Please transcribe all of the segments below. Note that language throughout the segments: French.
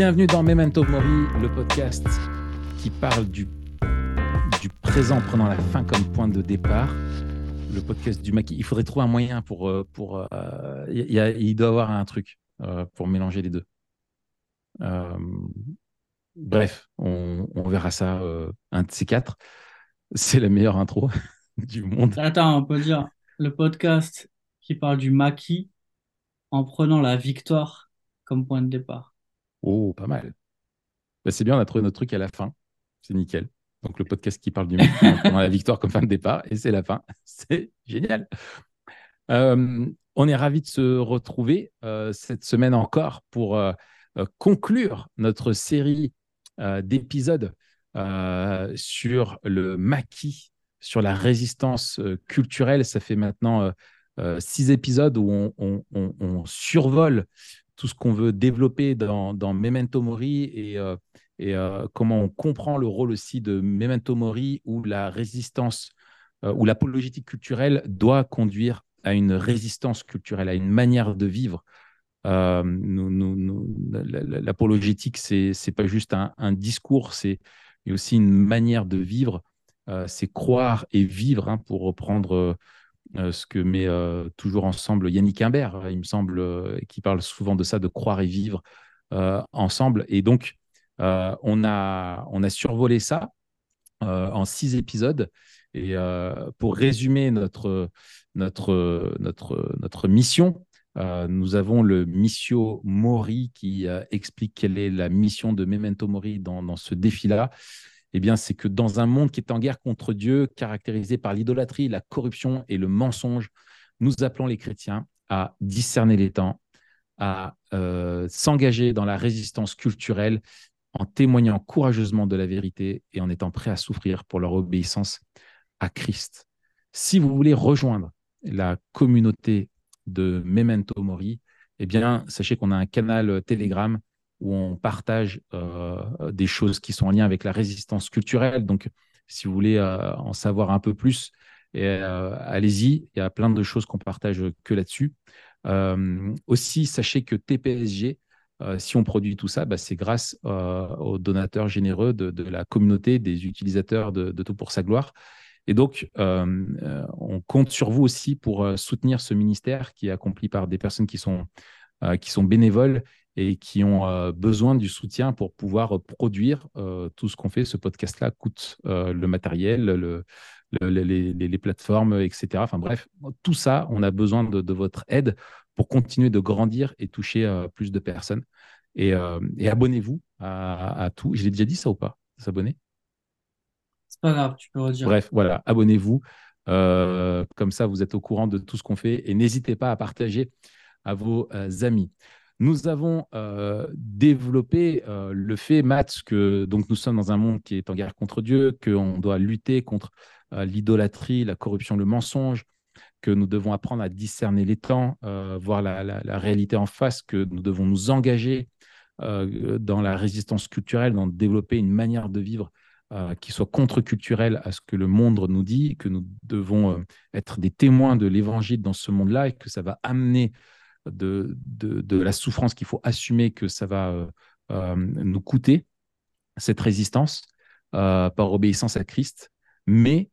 Bienvenue dans Memento Mori, le podcast qui parle du, du présent en prenant la fin comme point de départ. Le podcast du maquis. Il faudrait trouver un moyen pour. euh, pour euh, y a- il doit y avoir un truc euh, pour mélanger les deux. Bref, on, on verra ça un de ces quatre. C'est la meilleure intro du monde. Attends, on peut dire le podcast qui parle du maquis en prenant la victoire comme point de départ. Oh, pas mal. Bah, c'est bien, on a trouvé notre truc à la fin. C'est nickel. Donc, le podcast qui parle du maquis en prenant la victoire comme fin de départ, et c'est la fin. C'est génial. Euh, on est ravis de se retrouver euh, cette semaine encore pour euh, conclure notre série d'épisodes sur le maquis, sur la résistance culturelle. Ça fait maintenant six épisodes où on, on- on- on survole tout ce qu'on veut développer dans, Memento Mori et, euh, euh, comment on comprend le rôle aussi de Memento Mori où la résistance, euh, où l'apologétique culturelle doit conduire à une résistance culturelle, à une manière de vivre. Euh, nous- nous- nous- la- la- L'apologétique, c'est c'est pas juste un, discours, c'est aussi une manière de vivre. C'est croire et vivre, hein, pour reprendre ce que met euh, toujours ensemble Yannick Imbert, il me semble, euh, qui parle souvent de ça, de croire et vivre euh, ensemble. Et donc, euh, on, a, survolé ça euh, en six épisodes. Et euh, pour résumer notre, mission, euh, nous avons le Missio Mori qui euh, explique quelle est la mission de Memento Mori dans ce défi-là. Eh bien, c'est que dans un monde qui est en guerre contre Dieu, caractérisé par l'idolâtrie, la corruption et le mensonge, nous appelons les chrétiens à discerner les temps, à euh, s'engager dans la résistance culturelle en témoignant courageusement de la vérité et en étant prêts à souffrir pour leur obéissance à Christ. Si vous voulez rejoindre la communauté de Memento Mori, eh bien, sachez qu'on a un canal Telegram où on partage euh, des choses qui sont en lien avec la résistance culturelle. Donc, si vous voulez euh, en savoir un peu plus, euh, allez-y. Il y a plein de choses qu'on partage que là-dessus. Aussi, sachez que TPSG, si on produit tout ça, bah, c'est grâce aux donateurs généreux de, la communauté, des utilisateurs de, Tout pour sa gloire. Et donc, on compte sur vous aussi pour soutenir ce ministère qui est accompli par des personnes qui sont bénévoles et qui ont euh, besoin du soutien pour pouvoir produire euh, tout ce qu'on fait. Ce podcast-là coûte euh, le matériel, le, le, les, plateformes, etc. Enfin bref, tout ça, on a besoin de, de votre aide pour continuer de grandir et toucher euh, plus de personnes. Et, euh, et abonnez-vous à, à, tout. Je l'ai déjà dit ça ou pas S'abonner? C'est pas grave, tu peux redire. Bref, voilà, abonnez-vous. Euh, comme ça, vous êtes au courant de tout ce qu'on fait et n'hésitez pas à partager à vos euh, amis. Nous avons euh, développé euh, le fait, Matt, que donc nous sommes dans un monde qui est en guerre contre Dieu, qu'on doit lutter contre euh, l'idolâtrie, la corruption, le mensonge, que nous devons apprendre à discerner les temps, voir la, réalité en face, que nous devons nous engager dans la résistance culturelle, dans développer une manière de vivre qui soit contre-culturelle à ce que le monde nous dit, que nous devons être des témoins de l'évangile dans ce monde-là et que ça va amener de, de, de la souffrance qu'il faut assumer que ça va euh, euh, nous coûter, cette résistance, euh, par obéissance à Christ. Mais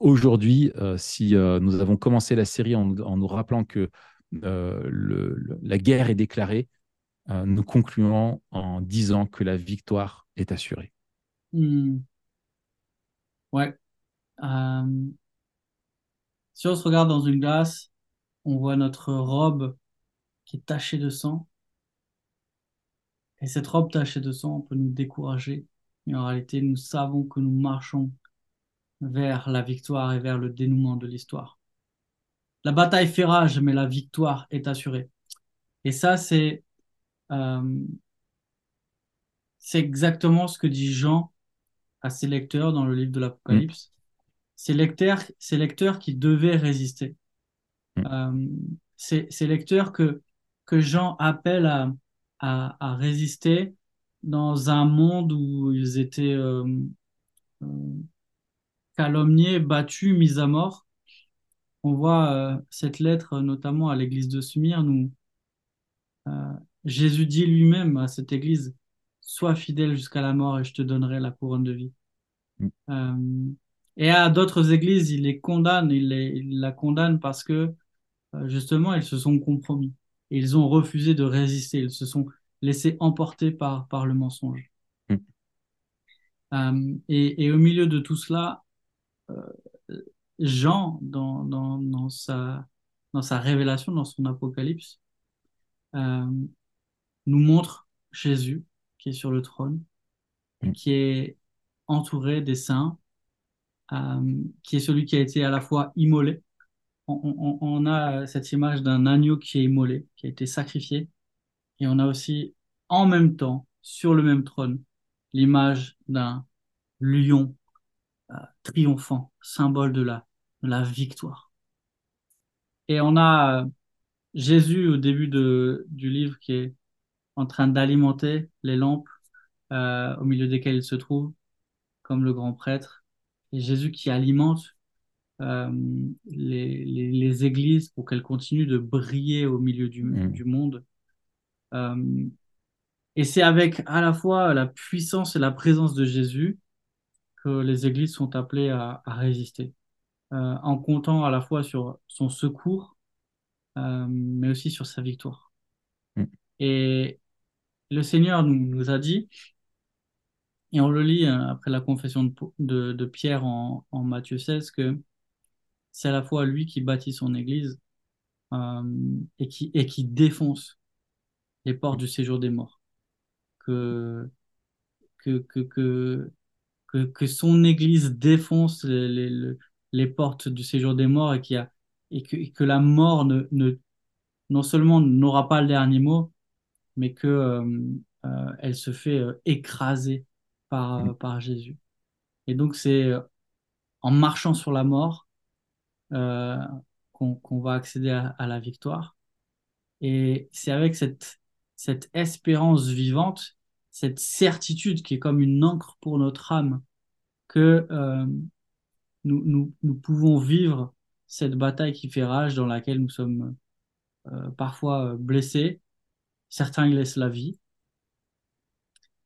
aujourd'hui, si nous avons commencé la série en, nous rappelant que la guerre est déclarée, nous concluons en disant que la victoire est assurée. Mmh. Ouais. Si on se regarde dans une glace, on voit notre robe qui est tachée de sang. Et cette robe tachée de sang peut nous décourager. Mais en réalité, nous savons que nous marchons vers la victoire et vers le dénouement de l'histoire. La bataille fait rage, mais la victoire est assurée. Et ça, c'est euh, c'est exactement ce que dit Jean à ses lecteurs dans le livre de l'Apocalypse. Mmh. Ces lecteurs, ces lecteurs qui devaient résister. Mmh. Euh, ces, ces, lecteurs que, que Jean appelle à, à, à, résister dans un monde où ils étaient euh, euh, calomniés, battus, mis à mort. On voit cette lettre notamment à l'église de Smyrne où Jésus dit lui-même à cette église, sois fidèle jusqu'à la mort et je te donnerai la couronne de vie. Mm. Et à d'autres églises, il les condamne, il, les, il la condamne parce que euh, justement, ils se sont compromis. Et ils ont refusé de résister, ils se sont laissés emporter par, par le mensonge. Mm. Euh, et, et au milieu de tout cela, euh, Jean, dans, dans, dans, sa, dans sa révélation, dans son apocalypse, euh, nous montre Jésus qui est sur le trône, Mm. qui est entouré des saints, qui est celui qui a été à la fois immolé. On, a cette image d'un agneau qui est immolé, qui a été sacrifié, et on a aussi en même temps, sur le même trône, l'image d'un lion euh, triomphant, symbole de la, victoire. Et on a euh, Jésus au début du livre qui est en train d'alimenter les lampes euh, au milieu desquelles il se trouve, comme le grand prêtre. Et Jésus qui alimente euh, les, les, les églises pour qu'elles continuent de briller au milieu du, Mm. du monde. Euh, et c'est avec à la fois la puissance et la présence de Jésus que les églises sont appelées à, à résister, euh, en comptant à la fois sur son secours, euh, mais aussi sur sa victoire. Mm. Et le Seigneur nous, nous a dit, et on le lit euh, après la confession de, Pierre en, Matthieu 16, que c'est à la fois lui qui bâtit son église euh, et, qui, et qui défonce les portes du séjour des morts. Que, que, que, que, que, son église défonce les, les, portes du séjour des morts et, qui a, et, que, que la mort ne, ne, non seulement n'aura pas le dernier mot, mais que euh, se fait écraser par, Mm. par Jésus. Et donc c'est euh, en marchant sur la mort euh, qu'on va accéder à, à la victoire. Et c'est avec cette, cette espérance vivante, cette certitude qui est comme une encre pour notre âme, que euh, nous, nous, nous pouvons vivre cette bataille qui fait rage dans laquelle nous sommes euh, parfois blessés. Certains y laissent la vie.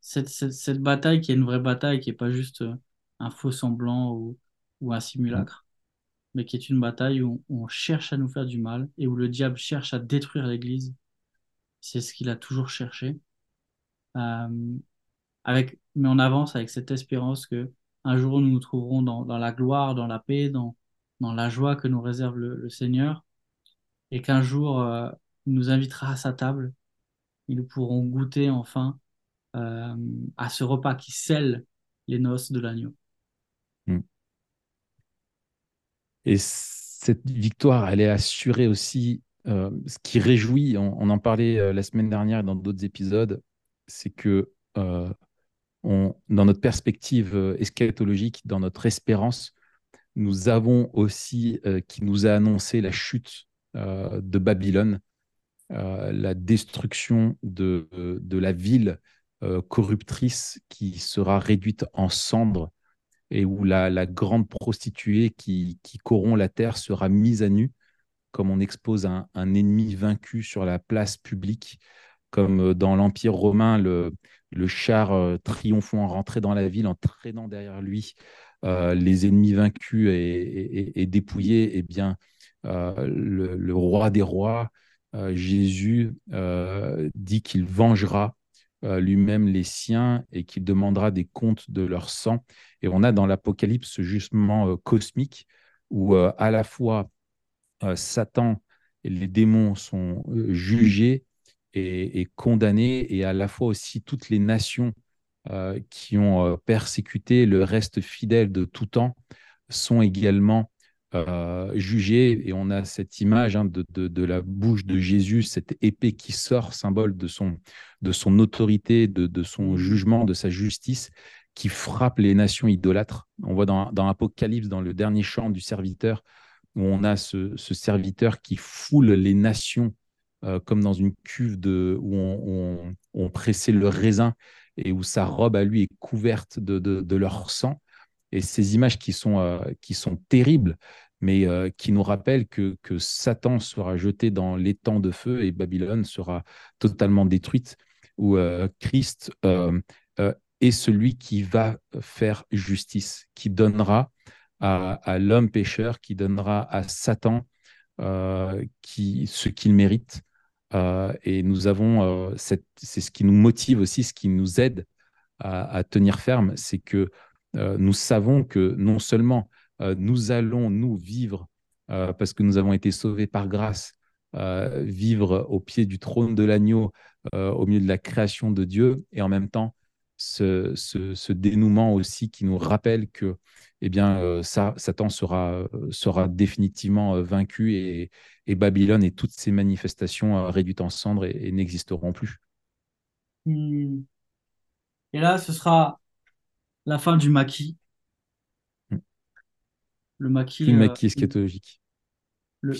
Cette, cette, cette bataille qui est une vraie bataille, qui n'est pas juste un faux semblant ou, ou un simulacre, mais qui est une bataille où on, on cherche à nous faire du mal et où le diable cherche à détruire l'Église. C'est ce qu'il a toujours cherché. Euh, avec, mais on avance avec cette espérance que un jour nous nous trouverons dans, dans la gloire, dans la paix, dans, dans la joie que nous réserve le, le Seigneur, et qu'un jour euh, il nous invitera à sa table et nous pourrons goûter enfin euh, à ce repas qui scelle les noces de l'agneau. Mm. Et cette victoire, elle est assurée aussi. Euh, ce qui réjouit, on, en parlait euh, la semaine dernière dans d'autres épisodes, c'est que dans notre perspective eschatologique, dans notre espérance, nous avons aussi qui nous a annoncé la chute de Babylone, la destruction de, de la ville euh, corruptrice qui sera réduite en cendres et où la, grande prostituée qui, corrompt la terre sera mise à nu, comme on expose un, ennemi vaincu sur la place publique, comme dans l'Empire romain, le, char euh, triomphant rentrait dans la ville en traînant derrière lui euh, les ennemis vaincus et, et, dépouillés, eh bien euh, le, roi des rois, euh, Jésus, euh, dit qu'il vengera euh, lui-même les siens et qu'il demandera des comptes de leur sang. Et on a dans l'Apocalypse ce jugement euh, cosmique où euh, à la fois euh, Satan et les démons sont euh, jugés et, et, condamnés, et à la fois aussi toutes les nations euh, qui ont persécuté le reste fidèle de tout temps sont également euh, jugés. Et on a cette image hein, de, de, la bouche de Jésus, cette épée qui sort, symbole de son, de son autorité, de, de son jugement, de sa justice, qui frappe les nations idolâtres. On voit dans, dans Apocalypse, dans le dernier chant du serviteur, où on a ce, ce serviteur qui foule les nations euh, comme dans une cuve de, où on, on, pressait le raisin et où sa robe à lui est couverte de, de, de leur sang. Et ces images qui sont, euh, qui sont terribles, mais qui nous rappelle que, que Satan sera jeté dans l'étang de feu et Babylone sera totalement détruite, où Christ est celui qui va faire justice, qui donnera à, l'homme pécheur, qui donnera à Satan qui, ce qu'il mérite. et nous avons, c'est ce qui nous motive aussi, ce qui nous aide à, tenir ferme, c'est que euh, nous savons que non seulement euh, nous allons, nous, vivre, euh, parce que nous avons été sauvés par grâce, vivre au pied du trône de l'agneau, au milieu de la création de Dieu, et en même temps, ce, dénouement aussi qui nous rappelle que eh bien, Satan sera, définitivement vaincu et, Babylone et toutes ses manifestations réduites en cendres et, n'existeront plus. Et là, ce sera la fin du maquis. Le maquis. Le maquis eschatologique. Le,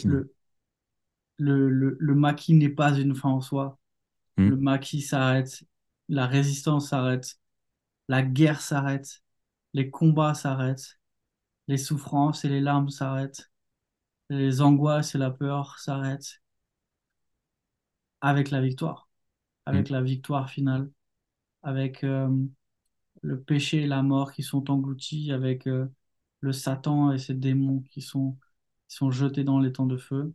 le, le, le, maquis n'est pas une fin en soi. Mm. Le maquis s'arrête. La résistance s'arrête. La guerre s'arrête. Les combats s'arrêtent. Les souffrances et les larmes s'arrêtent. Les angoisses et la peur s'arrêtent. Avec la victoire. Avec mm. la victoire finale avec euh, le péché et la mort qui sont engloutis, avec euh, le Satan et ses démons qui sont, sont jetés dans les temps de feu,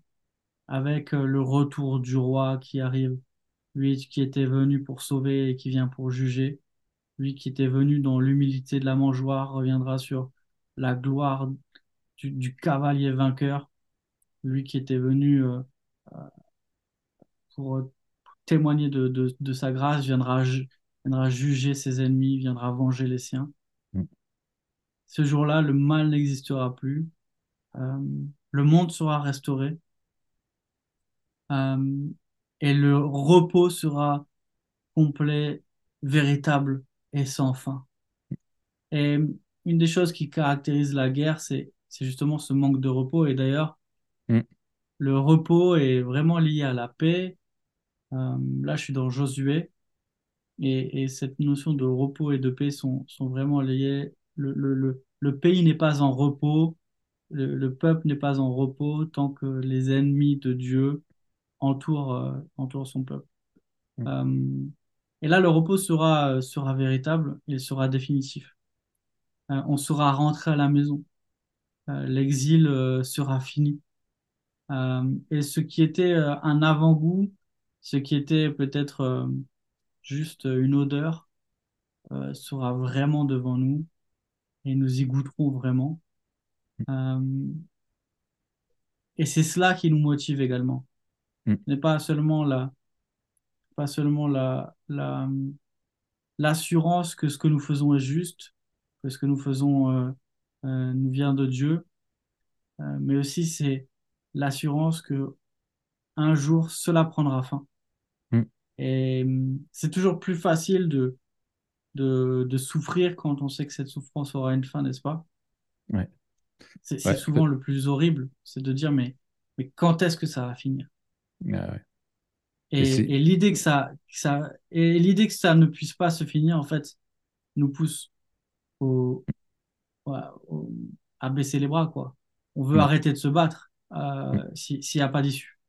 avec euh, le retour du roi qui arrive, lui qui était venu pour sauver et qui vient pour juger, lui qui était venu dans l'humilité de la mangeoire reviendra sur la gloire du, cavalier vainqueur, lui qui était venu pour témoigner de, de, sa grâce viendra viendra juger ses ennemis, viendra venger les siens. Ce jour-là, le mal n'existera plus. Euh, le monde sera restauré. Euh, et le repos sera complet, véritable et sans fin. Et une des choses qui caractérise la guerre, c'est justement ce manque de repos. Et d'ailleurs, mm. le repos est vraiment lié à la paix. Euh, là, je suis dans Josué. Et, cette notion de repos et de paix sont, sont vraiment liées. Le, le, le, pays n'est pas en repos, le, peuple n'est pas en repos tant que les ennemis de Dieu entourent, euh, entourent son peuple. Mm. Euh, et là, le repos sera, sera véritable, il sera définitif. Euh, on sera rentré à la maison. L'exil sera fini. et ce qui était un avant-goût, ce qui était peut-être juste euh, une odeur euh, sera vraiment devant nous et nous y goûterons vraiment. Euh, et c'est cela qui nous motive également. Mm. Ce n'est pas seulement la, pas seulement la, la, l'assurance que ce que nous faisons est juste, que ce que nous faisons nous vient de Dieu, mais aussi c'est l'assurance que un jour cela prendra fin. Et hum, c'est toujours plus facile de, de, de, souffrir quand on sait que cette souffrance aura une fin, n'est-ce pas ouais. C'est souvent le plus horrible, c'est de dire mais, mais quand est-ce que ça va finir ouais. Et, et, l'idée que ça, ça, et l'idée que ça ne puisse pas se finir, en fait, nous pousse au, à baisser les bras, quoi. On veut arrêter de se battre euh, s'il n'y a pas d'issue.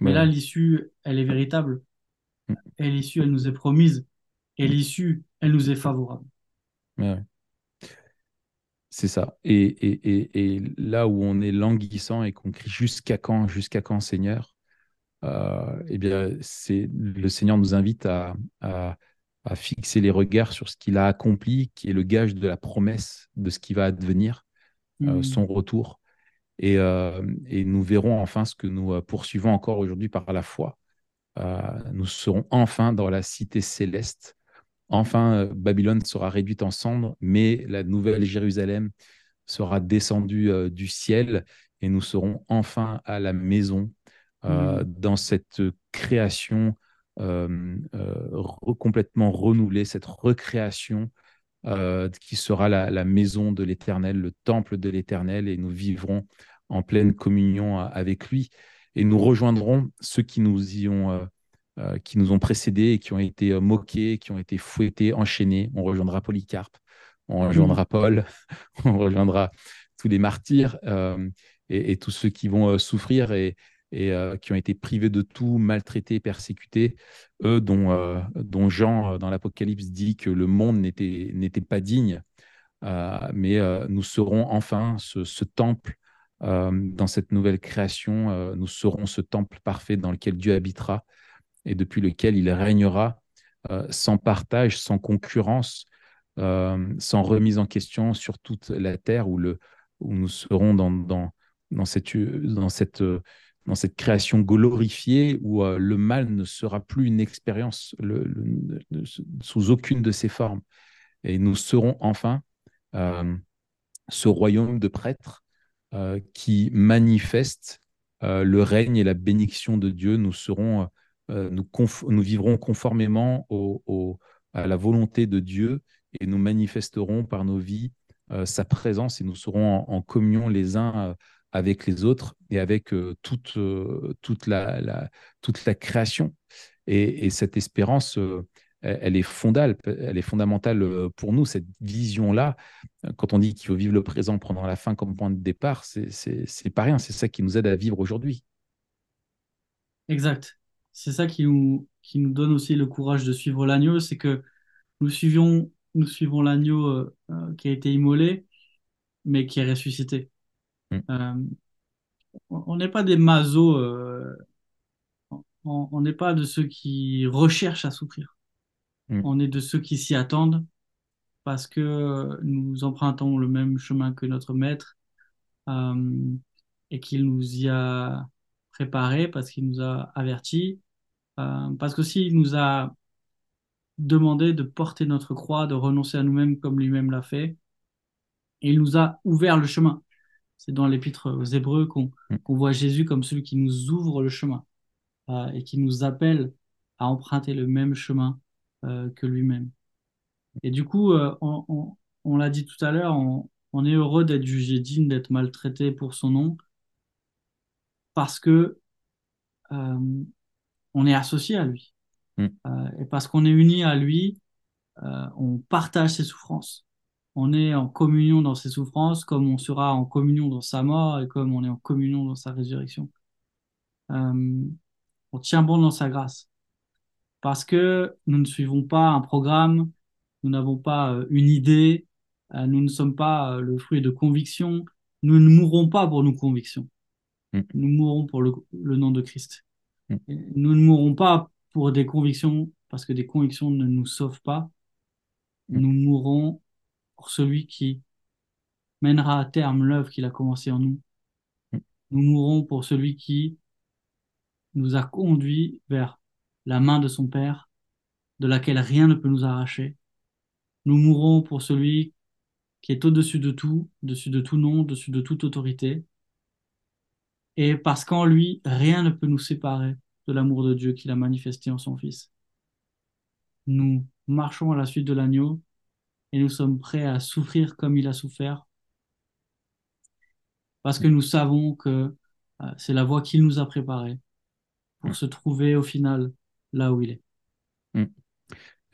Mais là, l'issue, elle est véritable et l'issue, elle nous est promise, et l'issue, elle nous est favorable. C'est ça. Et, et, et, là où on est languissant et qu'on crie jusqu'à quand, jusqu'à quand, Seigneur, euh, eh bien, c'est le Seigneur nous invite à, à, fixer les regards sur ce qu'il a accompli, qui est le gage de la promesse de ce qui va advenir, euh, mm. son retour. Et, euh, et, nous verrons enfin ce que nous poursuivons encore aujourd'hui par la foi. Euh, nous serons enfin dans la cité céleste. Enfin, euh, Babylone sera réduite en cendres, mais la nouvelle Jérusalem sera descendue euh, du ciel et nous serons enfin à la maison mm. dans cette création complètement renouvelée, cette recréation qui sera la, la maison de l'Éternel, le temple de l'Éternel, et nous vivrons en pleine communion avec lui et nous rejoindrons ceux qui nous y ont, euh, euh, qui nous ont précédés et qui ont été euh, moqués, qui ont été fouettés, enchaînés. On rejoindra Polycarpe, on rejoindra Paul, on rejoindra tous les martyrs et, tous ceux qui vont souffrir et, et qui ont été privés de tout, maltraités, persécutés, eux dont, dont Jean dans l'Apocalypse dit que le monde n'était pas digne. mais nous serons enfin ce, temple dans cette nouvelle création. nous serons ce temple parfait dans lequel Dieu habitera et depuis lequel il régnera sans partage, sans concurrence, sans remise en question sur toute la terre où, le, où nous serons dans, dans, dans, cette, dans, cette, dans cette création glorifiée où le mal ne sera plus une expérience sous aucune de ses formes. Et nous serons enfin ce royaume de prêtres qui manifeste le règne et la bénédiction de Dieu. Nous serons euh, nous, nous, vivrons conformément à la volonté de Dieu et nous manifesterons par nos vies euh, sa présence et nous serons en, communion les uns euh, avec les autres et avec toute, toute, la, toute la création. Et, cette espérance, elle, est fondale, elle est fondamentale pour nous, cette vision-là. Quand on dit qu'il faut vivre le présent, pendant la fin comme point de départ, c'est pas rien, c'est ça qui nous aide à vivre aujourd'hui. Exact c'est ça qui nous, qui nous donne aussi le courage de suivre l'agneau, c'est que nous suivons, nous suivons l'agneau euh, euh, qui a été immolé, mais qui est ressuscité. Mm. Euh, on n'est pas des masos, on n'est pas de ceux qui recherchent à souffrir. Mm. On est de ceux qui s'y attendent parce que nous empruntons le même chemin que notre maître et qu'il nous y a préparé parce qu'il nous a avertis euh, parce que s'il nous a demandé de porter notre croix, de renoncer à nous-mêmes comme lui-même l'a fait, et il nous a ouvert le chemin. C'est dans l'épître aux Hébreux qu'on mm. voit Jésus comme celui qui nous ouvre le chemin euh, et qui nous appelle à emprunter le même chemin euh, que lui-même. Et du coup, on, l'a dit tout à l'heure, on, est heureux d'être jugé digne, d'être maltraité pour son nom, parce que on est associé à lui. Mm. Euh, et parce qu'on est uni à lui, euh, on partage ses souffrances. On est en communion dans ses souffrances, comme on sera en communion dans sa mort et comme on est en communion dans sa résurrection. Euh, on tient bon dans sa grâce. Parce que nous ne suivons pas un programme, nous n'avons pas une idée, nous ne sommes pas le fruit de convictions, nous ne mourrons pas pour nos convictions. Mm. Nous mourrons pour le nom de Christ. Nous ne mourrons pas pour des convictions, parce que des convictions ne nous sauvent pas. Mm. Nous mourrons pour celui qui mènera à terme l'œuvre qu'il a commencée en nous. Mm. Nous mourrons pour celui qui nous a conduits vers la main de son Père, de laquelle rien ne peut nous arracher. Nous mourrons pour celui qui est au-dessus de tout, au-dessus de tout nom, au-dessus de toute autorité, et parce qu'en lui, rien ne peut nous séparer de l'amour de Dieu qu'il a manifesté en son Fils. Nous marchons à la suite de l'agneau et nous sommes prêts à souffrir comme il a souffert, parce que nous savons que euh, c'est la voie qu'il nous a préparée pour se trouver au final là où il est. Mm.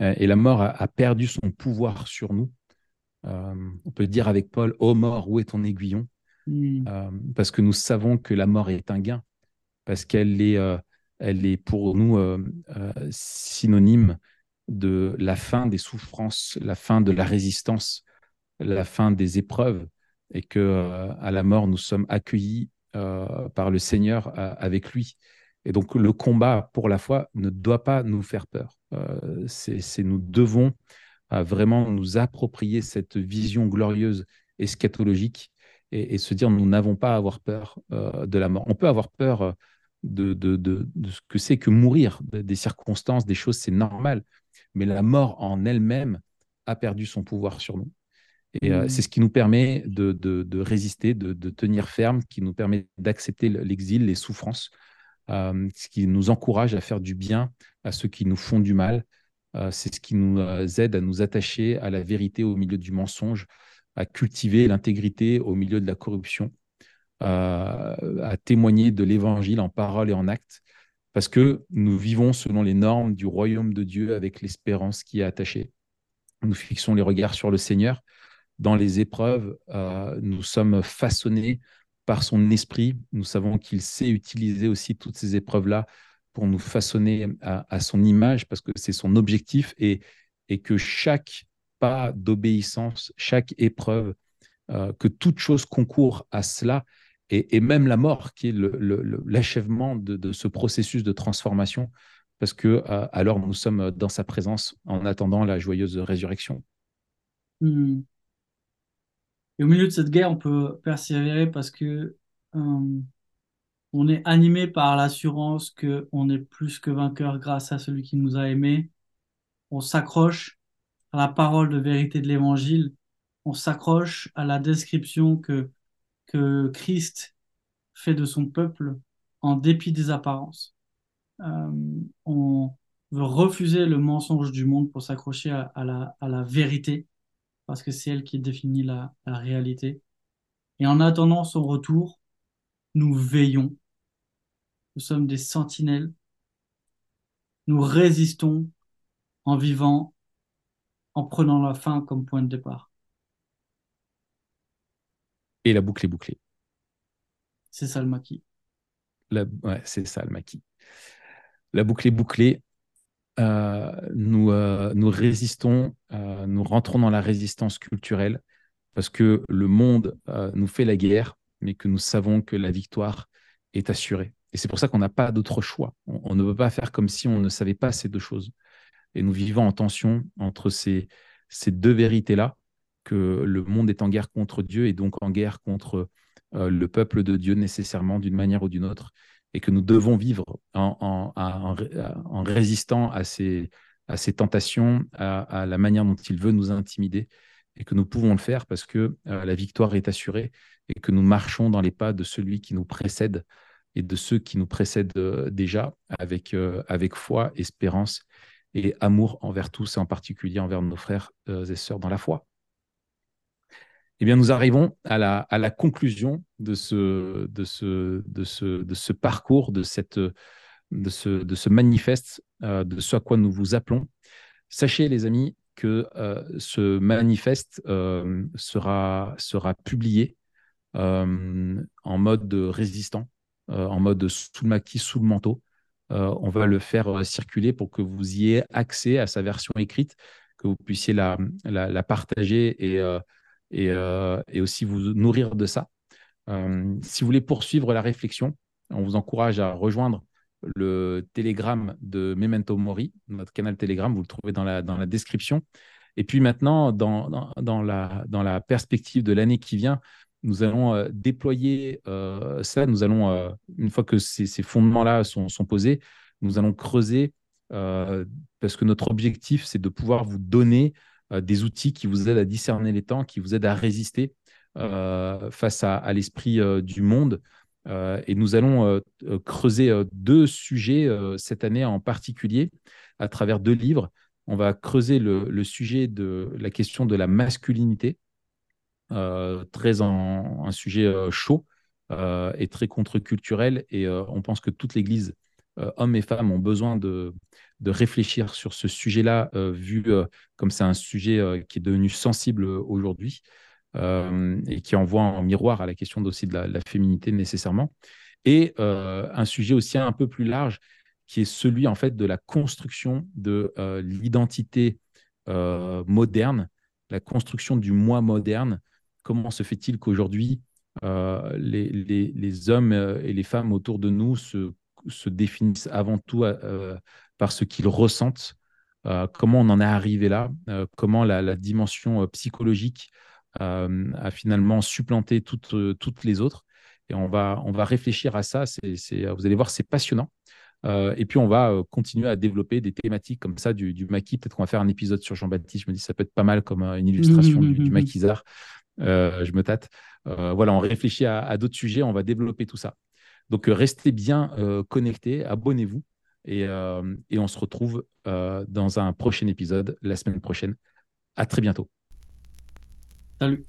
Euh, et la mort a, perdu son pouvoir sur nous. Euh, on peut dire avec Paul, Ô mort, où est ton aiguillon? Mm. Euh, parce que nous savons que la mort est un gain, parce qu'elle est, euh, elle est pour nous euh, synonyme de la fin des souffrances, la fin de la résistance, la fin des épreuves, et que à la mort nous sommes accueillis par le Seigneur avec lui. Et donc le combat pour la foi ne doit pas nous faire peur. c'est nous devons vraiment nous approprier cette vision glorieuse eschatologique et, se dire nous n'avons pas à avoir peur euh, de la mort. On peut avoir peur euh, de, de, de, ce que c'est que mourir, des circonstances, des choses, c'est normal. Mais la mort en elle-même a perdu son pouvoir sur nous. Et euh, c'est mmh. ce qui nous permet de, résister, de, tenir ferme, qui nous permet d'accepter l'exil, les souffrances, ce qui nous encourage à faire du bien à ceux qui nous font du mal. c'est ce qui nous aide à nous attacher à la vérité au milieu du mensonge, à cultiver l'intégrité au milieu de la corruption, à témoigner de l'évangile en parole et en acte, parce que nous vivons selon les normes du royaume de Dieu avec l'espérance qui est attachée. Nous fixons les regards sur le Seigneur. Dans les épreuves, euh, nous sommes façonnés par son esprit. Nous savons qu'il sait utiliser aussi toutes ces épreuves-là pour nous façonner à, son image, parce que c'est son objectif, et, et que chaque pas d'obéissance, chaque épreuve, euh, que toute chose concourt à cela, et, même la mort, qui est l'achèvement de, ce processus de transformation, parce que euh, alors nous sommes dans sa présence en attendant la joyeuse résurrection. Hmm. Et au milieu de cette guerre, on peut persévérer parce que euh, on est animé par l'assurance que on est plus que vainqueur grâce à celui qui nous a aimés. On s'accroche à la parole de vérité de l'Évangile. On s'accroche à la description que que Christ fait de son peuple en dépit des apparences. Euh, on veut refuser le mensonge du monde pour s'accrocher à, la, à la vérité parce que c'est elle qui définit la, réalité. Et en attendant son retour, nous veillons. Nous sommes des sentinelles. Nous résistons en vivant, en prenant la fin comme point de départ. Et la boucle est bouclée. C'est ça le maquis. Ouais, c'est ça le maquis. La boucle est bouclée. Euh, nous, euh, nous résistons, euh, nous rentrons dans la résistance culturelle parce que le monde nous fait la guerre, mais que nous savons que la victoire est assurée. Et c'est pour ça qu'on n'a pas d'autre choix. On, ne peut pas faire comme si on ne savait pas ces deux choses. Et nous vivons en tension entre ces, deux vérités-là, que le monde est en guerre contre Dieu et donc en guerre contre le peuple de Dieu nécessairement d'une manière ou d'une autre et que nous devons vivre en, résistant à ces, tentations, à, la manière dont il veut nous intimider, et que nous pouvons le faire parce que euh, la victoire est assurée et que nous marchons dans les pas de celui qui nous précède et de ceux qui nous précèdent euh, déjà euh, avec foi, espérance et amour envers tous et en particulier envers nos frères et sœurs dans la foi. Eh bien, nous arrivons à la, conclusion de ce, parcours, de, ce, manifeste, euh, de ce à quoi nous vous appelons. Sachez, les amis, que euh, ce manifeste euh, sera, sera publié en mode résistant, en mode sous le maquis, sous le manteau. On va le faire circuler pour que vous ayez accès à sa version écrite, que vous puissiez la, la, partager et euh, et, aussi vous nourrir de ça. Euh, si vous voulez poursuivre la réflexion, on vous encourage à rejoindre le Telegram de Memento Mori, notre canal Telegram, vous le trouvez dans la, dans la description. Et puis maintenant, dans, dans, la, dans la perspective de l'année qui vient, nous allons euh, déployer ça, nous allons, une fois que ces, fondements-là sont, posés, nous allons creuser, parce que notre objectif, c'est de pouvoir vous donner euh, des outils qui vous aident à discerner les temps, qui vous aident à résister euh, face à, l'esprit euh, du monde. et nous allons creuser deux sujets cette année en particulier à travers deux livres. On va creuser le, sujet de la question de la masculinité, très en, un sujet chaud et très contre-culturel. Et on pense que toute l'Église, hommes et femmes, ont besoin de, de réfléchir sur ce sujet-là, euh, vu euh, comme c'est un sujet euh, qui est devenu sensible aujourd'hui et qui envoie en miroir à la question aussi de la, féminité nécessairement. Et un sujet aussi un peu plus large qui est celui en fait de la construction de l'identité moderne, la construction du moi moderne. Comment se fait-il qu'aujourd'hui, les, les, hommes et les femmes autour de nous se, se définissent avant tout par ce qu'ils ressentent, euh, comment on en est arrivé là, euh, comment la, dimension euh, psychologique a finalement supplanté toutes, toutes les autres. Et on va, on va réfléchir à ça. C'est, vous allez voir, c'est passionnant. et puis, on va continuer à développer des thématiques comme ça du, du maquis. Peut-être qu'on va faire un épisode sur Jean-Baptiste. Je me dis, ça peut être pas mal comme une illustration du, du maquisard. Je me tâte. voilà, on réfléchit à, d'autres sujets. On va développer tout ça. Donc, restez bien connectés. Abonnez-vous. Euh, et, on se retrouve euh, dans un prochain épisode la semaine prochaine. À très bientôt. Salut.